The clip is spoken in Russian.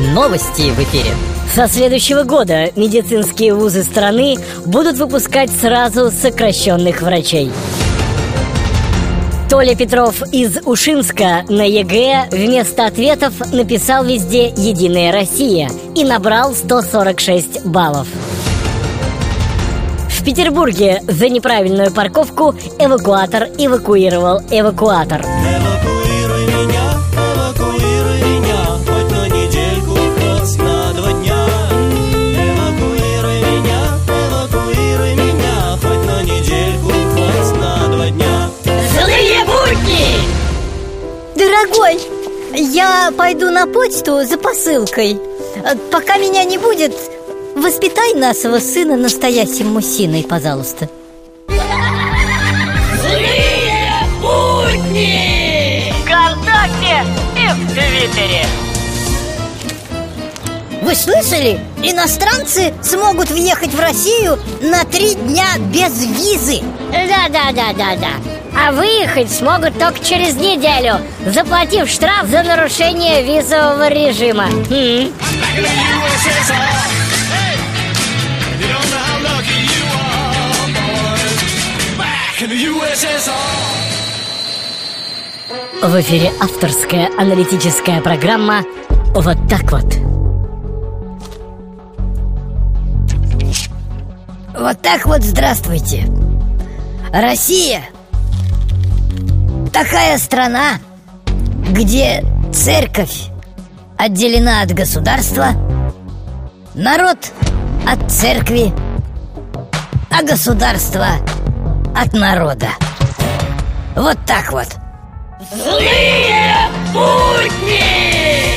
Новости в эфире. Со следующего года медицинские вузы страны будут выпускать сразу сокращенных врачей. Толя Петров из Ушинска на ЕГЭ вместо ответов написал везде «Единая Россия» и набрал 146 баллов. В Петербурге за неправильную парковку эвакуатор эвакуировал эвакуатор. Эвакуируй Дорогой, я пойду на почту за посылкой Э, Пока меня не будет, воспитай нашего сына настоящим мужчиной, пожалуйста ВКонтакте и в Твиттере. Вы слышали? Иностранцы смогут въехать в Россию на три дня без визы Да-да-да-да-да. А выехать смогут только через неделю, заплатив штраф за нарушение визового режима. М. В эфире авторская аналитическая программа «Вот так вот». Вот так вот здравствуйте Россия Такая страна, где церковь отделена от государства Народ от церкви А государство от народа Вот так вот Злые будни!